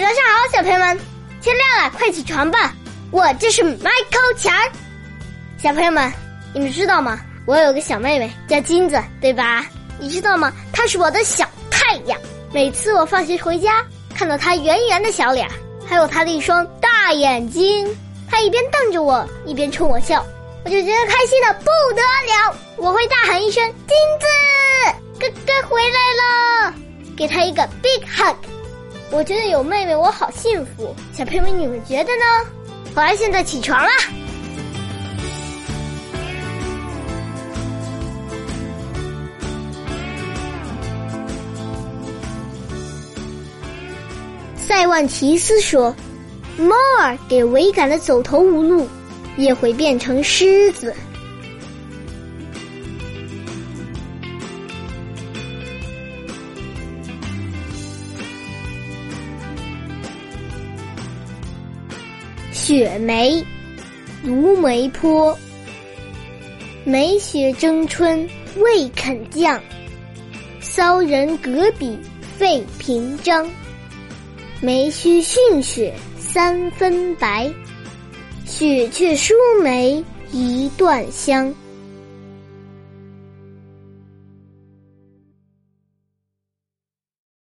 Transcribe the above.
早上好，小朋友们，天亮了，快起床吧！我就是 Michael 强。小朋友们，你们知道吗？我有个小妹妹叫金子，对吧？你知道吗？她是我的小太阳。每次我放学回家，看到她圆圆的小脸，还有她的一双大眼睛，她一边瞪着我，一边冲我笑，我就觉得开心的不得了。我会大喊一声：“金子，哥哥回来了！”给她一个 big hug。我觉得有妹妹，我好幸福。小朋友们，你们觉得呢？好，现在起床啦。塞万提斯说：“猫儿给围赶的走投无路，也会变成狮子。”雪梅，卢梅坡。梅雪争春未肯降，骚人阁笔费评章。梅须逊雪三分白，雪却输梅一段香。